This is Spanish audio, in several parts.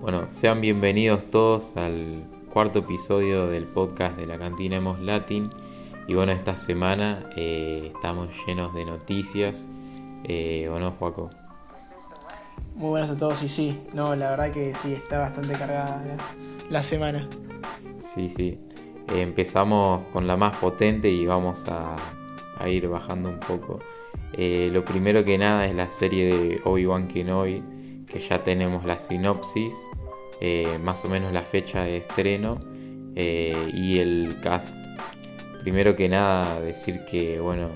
Bueno, sean bienvenidos todos al cuarto episodio del podcast de la cantina Hemos Latin. Y bueno, esta semana eh, estamos llenos de noticias. Eh, ¿O no, Juaco? Muy buenas a todos y sí, no, la verdad que sí, está bastante cargada la, semana. Sí, sí. Eh, empezamos con la más potente y vamos a, ir bajando un poco. Eh, lo primero que nada es la serie de Obi-Wan Kenobi, que ya tenemos la sinopsis, eh, más o menos la fecha de estreno y el cast. Primero que nada decir que, bueno,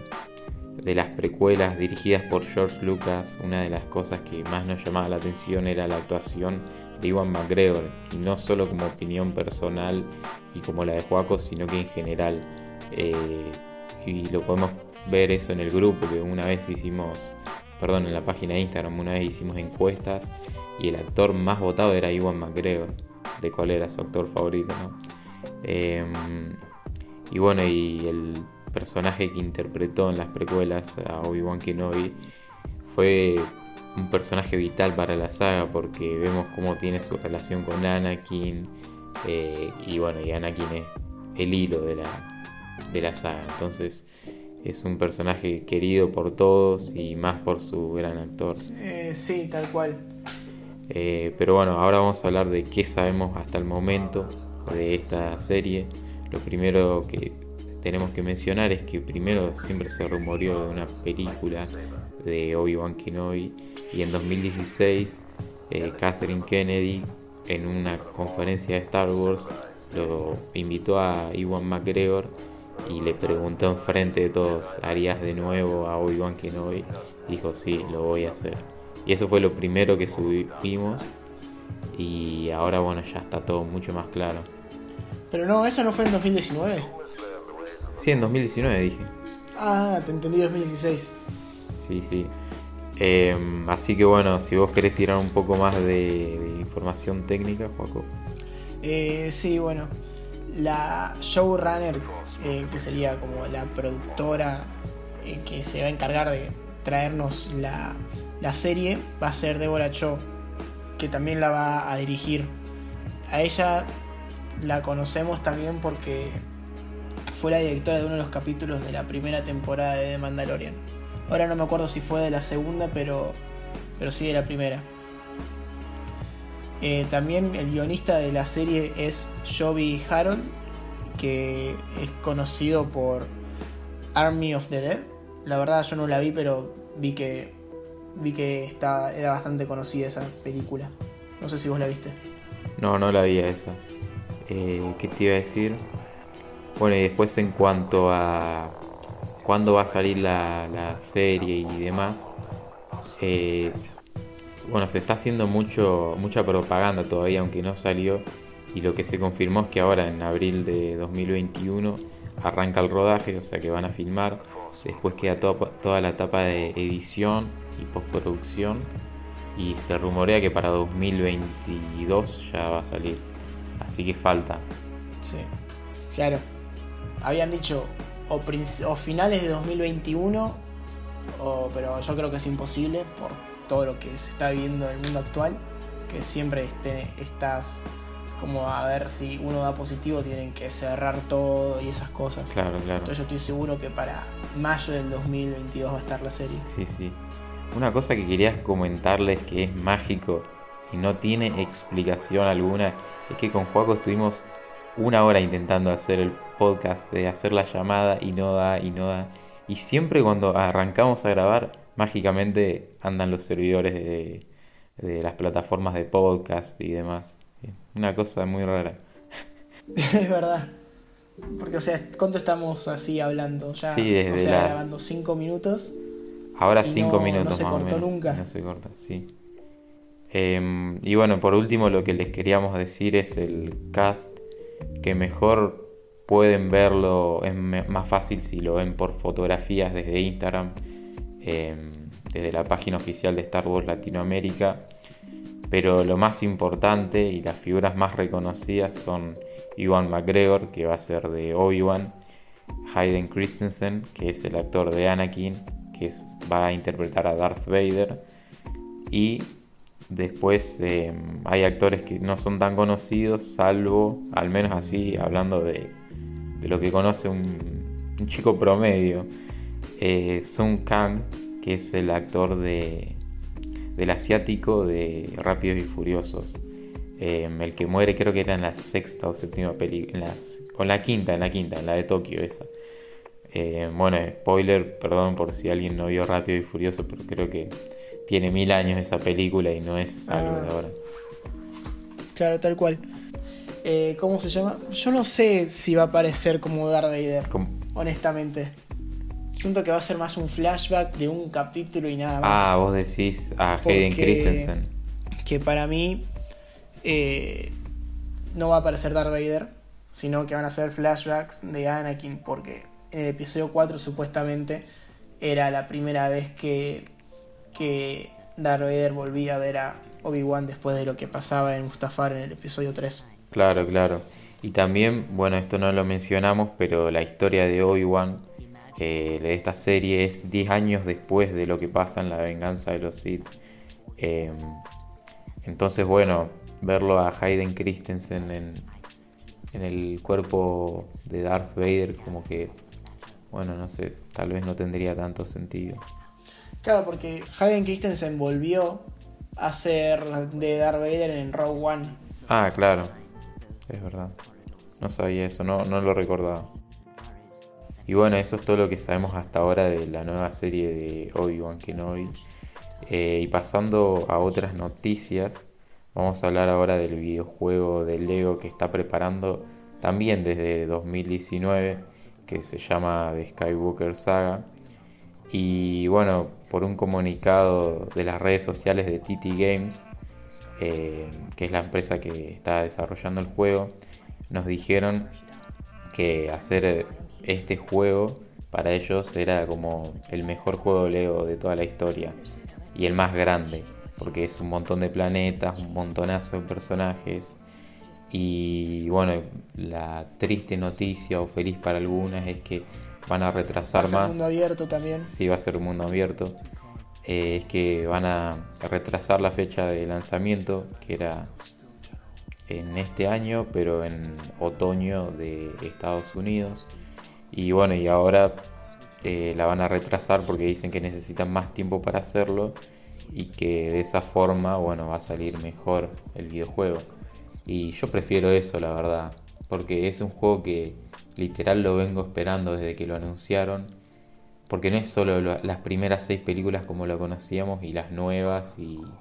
de las precuelas dirigidas por George Lucas, una de las cosas que más nos llamaba la atención era la actuación de Iwan McGregor, y no solo como opinión personal y como la de Joaco, sino que en general. Eh, y lo podemos ver eso en el grupo, que una vez hicimos, perdón, en la página de Instagram, una vez hicimos encuestas y el actor más votado era Iwan McGregor, de cuál era su actor favorito, ¿no? Em, y bueno, y el personaje que interpretó en las precuelas a Obi-Wan Kenobi fue un personaje vital para la saga porque vemos cómo tiene su relación con Anakin eh, y bueno, y Anakin es el hilo de la, de la saga. Entonces es un personaje querido por todos y más por su gran actor. Eh, sí, tal cual. Eh, pero bueno, ahora vamos a hablar de qué sabemos hasta el momento de esta serie. Lo primero que tenemos que mencionar es que primero siempre se rumoreó de una película de Obi-Wan Kenobi y en 2016 eh, Catherine Kennedy en una conferencia de Star Wars lo invitó a Iwan McGregor y le preguntó enfrente de todos, ¿harías de nuevo a Obi-Wan Kenobi? Dijo, sí, lo voy a hacer. Y eso fue lo primero que subimos y ahora bueno, ya está todo mucho más claro. Pero no, eso no fue en 2019. Sí, en 2019 dije. Ah, te entendí 2016. Sí, sí. Em, así que bueno, si vos querés tirar un poco más de, información técnica, Joaco. Eh, sí, bueno. La showrunner, eh, que sería como la productora eh, que se va a encargar de traernos la, la serie, va a ser Deborah Cho, que también la va a dirigir. A ella la conocemos también porque fue la directora de uno de los capítulos de la primera temporada de The Mandalorian. Ahora no me acuerdo si fue de la segunda, pero, pero sí de la primera. Eh, también el guionista de la serie es Joby Harold, que es conocido por Army of the Dead. La verdad yo no la vi, pero vi que vi que está, era bastante conocida esa película. No sé si vos la viste. No, no la vi esa. Eh, ¿Qué te iba a decir? Bueno, y después en cuanto a cuándo va a salir la, serie y demás, eh, bueno, se está haciendo mucho, mucha propaganda todavía, aunque no salió. Y lo que se confirmó es que ahora en abril de 2021 arranca el rodaje, o sea que van a filmar. Después queda toda la etapa de edición y postproducción. Y se rumorea que para 2022 ya va a salir. Así que falta. Sí, claro habían dicho o, finales de 2021, pero yo creo que es imposible por todo lo que se está viviendo en el mundo actual, que siempre esté, estás como a ver si uno da positivo, tienen que cerrar todo y esas cosas. Claro, claro. Entonces yo estoy seguro que para mayo del 2022 va a estar la serie. Sí, sí. Una cosa que quería comentarles que es mágico y no tiene explicación alguna es que con Juaco estuvimos una hora intentando hacer el podcast, de hacer la llamada y no da y no da. Y siempre cuando arrancamos a grabar, mágicamente andan los servidores de, las plataformas de podcast y demás. Una cosa muy rara. es verdad. Porque, o sea, ¿cuánto estamos así hablando? Ya, sí, desde o sea, grabando cinco minutos. Ahora cinco minutos no se cortó nunca. No se corta, sí. Em, y bueno, por último, lo que les queríamos decir es el cast que mejor pueden verlo, es más fácil si lo ven por fotografías desde Instagram, em, desde la página oficial de Star Wars Latinoamérica. Pero lo más importante y las figuras más reconocidas son Iwan McGregor, que va a ser de Obi-Wan, Hayden Christensen, que es el actor de Anakin, que va a interpretar a Darth Vader, Y después eh, hay actores que no son tan conocidos, salvo, al menos así, hablando de, de lo que conoce un, un chico promedio. Eh, Sun Kang, que es el actor de, del asiático de Rápidos y Furiosos. Eh, el que muere creo que era en la sexta o séptima película, o en la quinta, en la quinta, en la de Tokio esa. Eh, bueno, spoiler, perdón por si alguien no vio Rápido y Furioso, pero creo que tiene mil años esa película y no es algo de Ah. ahora. Claro, tal cual. Eh, ¿Cómo se llama? Yo no sé si va a aparecer como Darth Vader, Com- honestamente. Siento que va a ser más un flashback de un capítulo y nada más. Ah, vos decís a Hayden Porque- Christensen. que para mí eh, no va a aparecer Darth Vader, sino que van a ser flashbacks de Anakin, porque en el episodio 4 supuestamente era la primera vez que, que Darth Vader volvía a ver a Obi-Wan después de lo que pasaba en Mustafar en el episodio 3. Claro, claro. Y también, bueno, esto no lo mencionamos, pero la historia de Obi-Wan eh, de esta serie es 10 años después de lo que pasa en la venganza de los Sith. Eh, entonces, bueno, verlo a Hayden Christensen en, en el cuerpo de Darth Vader, como que, bueno, no sé, tal vez no tendría tanto sentido. Claro, porque Hayden Christensen volvió a ser de Darth Vader en Rogue One. Ah, claro, es verdad. No sabía eso, no, no lo recordaba. Y bueno, eso es todo lo que sabemos hasta ahora de la nueva serie de Obi-Wan Kenobi. Eh, y pasando a otras noticias, vamos a hablar ahora del videojuego de Lego que está preparando también desde 2019, que se llama The Skywalker Saga. Y bueno, por un comunicado de las redes sociales de TT Games, eh, que es la empresa que está desarrollando el juego, nos dijeron que hacer este juego para ellos era como el mejor juego Lego de toda la historia y el más grande, porque es un montón de planetas, un montonazo de personajes. Y bueno, la triste noticia o feliz para algunas es que van a Va retrasar a ser más. mundo abierto también. Sí, va a ser un mundo abierto. Eh, es que van a retrasar la fecha de lanzamiento, que era en este año, pero en otoño de Estados Unidos. Y bueno, y ahora eh, la van a retrasar porque dicen que necesitan más tiempo para hacerlo y que de esa forma, bueno, va a salir mejor el videojuego. Y yo prefiero eso, la verdad, porque es un juego que literal lo vengo esperando desde que lo anunciaron porque no es solo lo- las primeras seis películas como lo conocíamos y las nuevas y,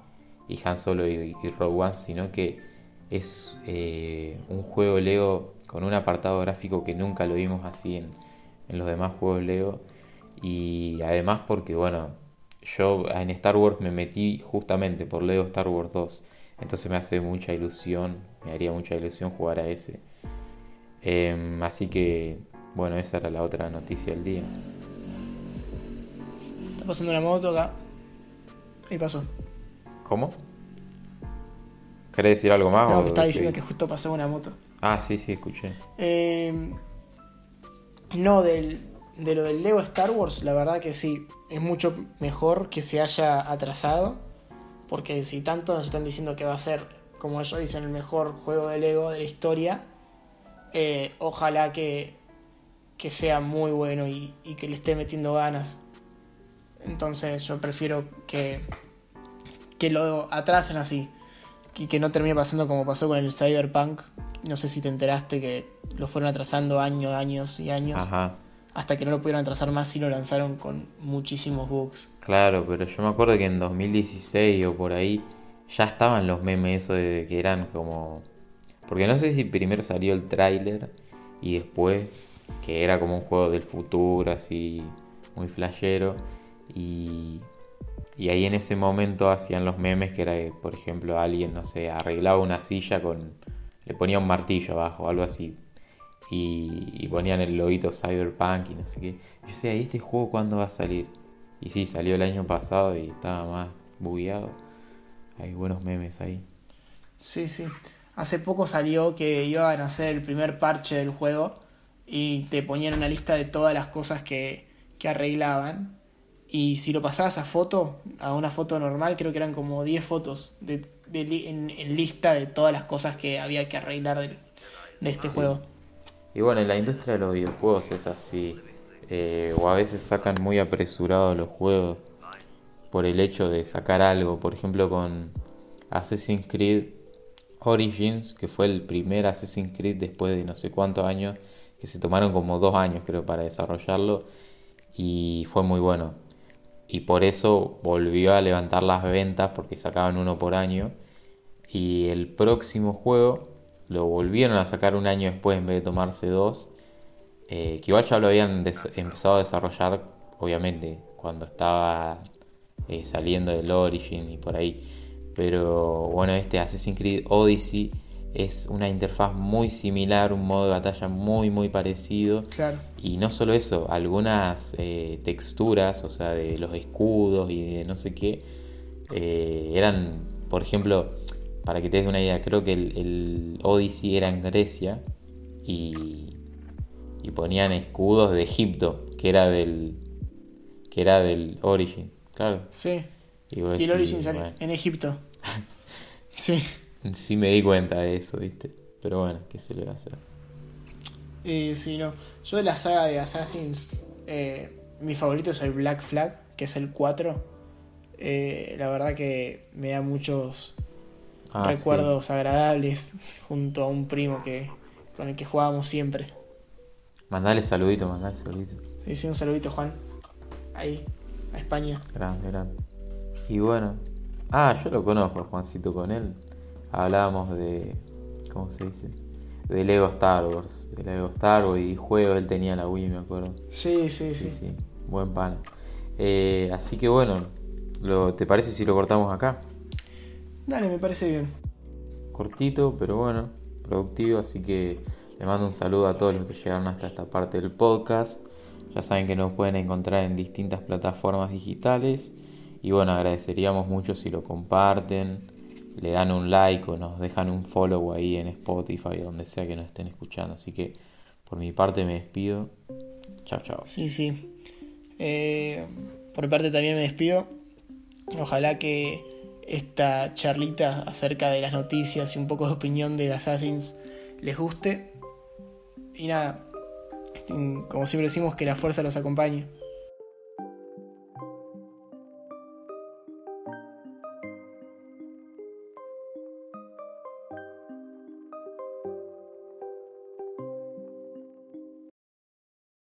y Han Solo y, y Rogue One, sino que es eh, un juego Lego con un apartado gráfico que nunca lo vimos así en, en los demás juegos Lego y además porque bueno, yo en Star Wars me metí justamente por Lego Star Wars 2, entonces me hace mucha ilusión, me haría mucha ilusión jugar a ese. Em, así que bueno, esa era la otra noticia del día. Está pasando una moto acá. Ahí pasó. ¿Cómo? ¿Querés decir algo más? No, estaba diciendo que justo pasó una moto. Ah, sí, sí, escuché. Eh, no, del, de lo del Lego Star Wars, la verdad que sí. Es mucho mejor que se haya atrasado. Porque si tanto nos están diciendo que va a ser, como ellos dicen, el mejor juego de Lego de la historia, eh, ojalá que, que sea muy bueno y, y que le esté metiendo ganas. Entonces yo prefiero que, que lo atrasen así. Y que no termine pasando como pasó con el Cyberpunk. No sé si te enteraste que lo fueron atrasando años, años y años. Ajá. Hasta que no lo pudieron atrasar más y lo lanzaron con muchísimos bugs. Claro, pero yo me acuerdo que en 2016 o por ahí ya estaban los memes eso de que eran como... Porque no sé si primero salió el tráiler y después que era como un juego del futuro, así muy flashero. Y, y ahí en ese momento hacían los memes que era, que, por ejemplo, alguien, no sé, arreglaba una silla con... Le ponía un martillo abajo, algo así. Y, y ponían el loguito Cyberpunk y no sé qué. Yo decía, ¿y este juego cuándo va a salir? Y sí, salió el año pasado y estaba más bugueado. Hay buenos memes ahí. Sí, sí. Hace poco salió que iban a hacer el primer parche del juego y te ponían una lista de todas las cosas que, que arreglaban. Y si lo pasabas a foto, a una foto normal, creo que eran como 10 fotos de, en, lista de todas las cosas que había que arreglar de, este juego. Y bueno, en la industria de los videojuegos es así. Eh, o a veces sacan muy apresurados los juegos por el hecho de sacar algo. Por ejemplo, con Assassin's Creed Origins, que fue el primer Assassin's Creed después de no sé cuántos años, que se tomaron como dos años creo para desarrollarlo y fue muy bueno. Y por eso volvió a levantar las ventas porque sacaban uno por año. Y el próximo juego lo volvieron a sacar un año después en vez de tomarse dos. Eh, que igual ya lo habían empezado a desarrollar, obviamente, cuando estaba eh, saliendo del Origin y por ahí. Pero bueno, este Assassin's Creed Odyssey es una interfaz muy similar, un modo de batalla muy muy parecido. Claro. Y no solo eso, algunas eh, texturas, o sea, de los escudos y de no sé qué, eh, eran, por ejemplo, para que te des una idea, creo que el, Odyssey era en Grecia y, y, ponían escudos de Egipto, que era del que era del Origin, claro. Sí. Y, el Origin sale en Egipto. sí. Sí me di cuenta de eso, ¿viste? Pero bueno, ¿qué se le va a hacer? Eh, sí, no. Yo de la saga de Assassins, eh, mi favorito es el Black Flag, que es el 4. Eh, la verdad que me da muchos ah, recuerdos agradables junto a un primo que con el que jugábamos siempre. Mandale saludito, mandale saludito. Sí, sí, un saludito, Juan. Ahí, a España. Grande, grande. Y bueno. Ah, yo lo conozco, Juancito, con él hablábamos de, ¿cómo se dice? De Lego Star Wars, de Lego Star Wars y juego, él tenía la Wii, me acuerdo. Sí, sí, sí. sí, Buen pan. Eh, así que bueno, lo, ¿te parece si lo cortamos acá? Dale, me parece bien. Cortito, pero bueno, productivo, así que le mando un saludo a todos los que llegaron hasta esta parte del podcast. Ya saben que nos pueden encontrar en distintas plataformas digitales. Y bueno, agradeceríamos mucho si lo comparten, le dan un like o nos dejan un follow ahí en Spotify o donde sea que nos estén escuchando. Así que por mi parte me despido. Chao, chao. Sí, sí. Eh, por mi parte también me despido. Ojalá que esta charlita acerca de las noticias y un poco de opinión de Assassins les guste. Y nada, como siempre decimos, que la fuerza los acompañe.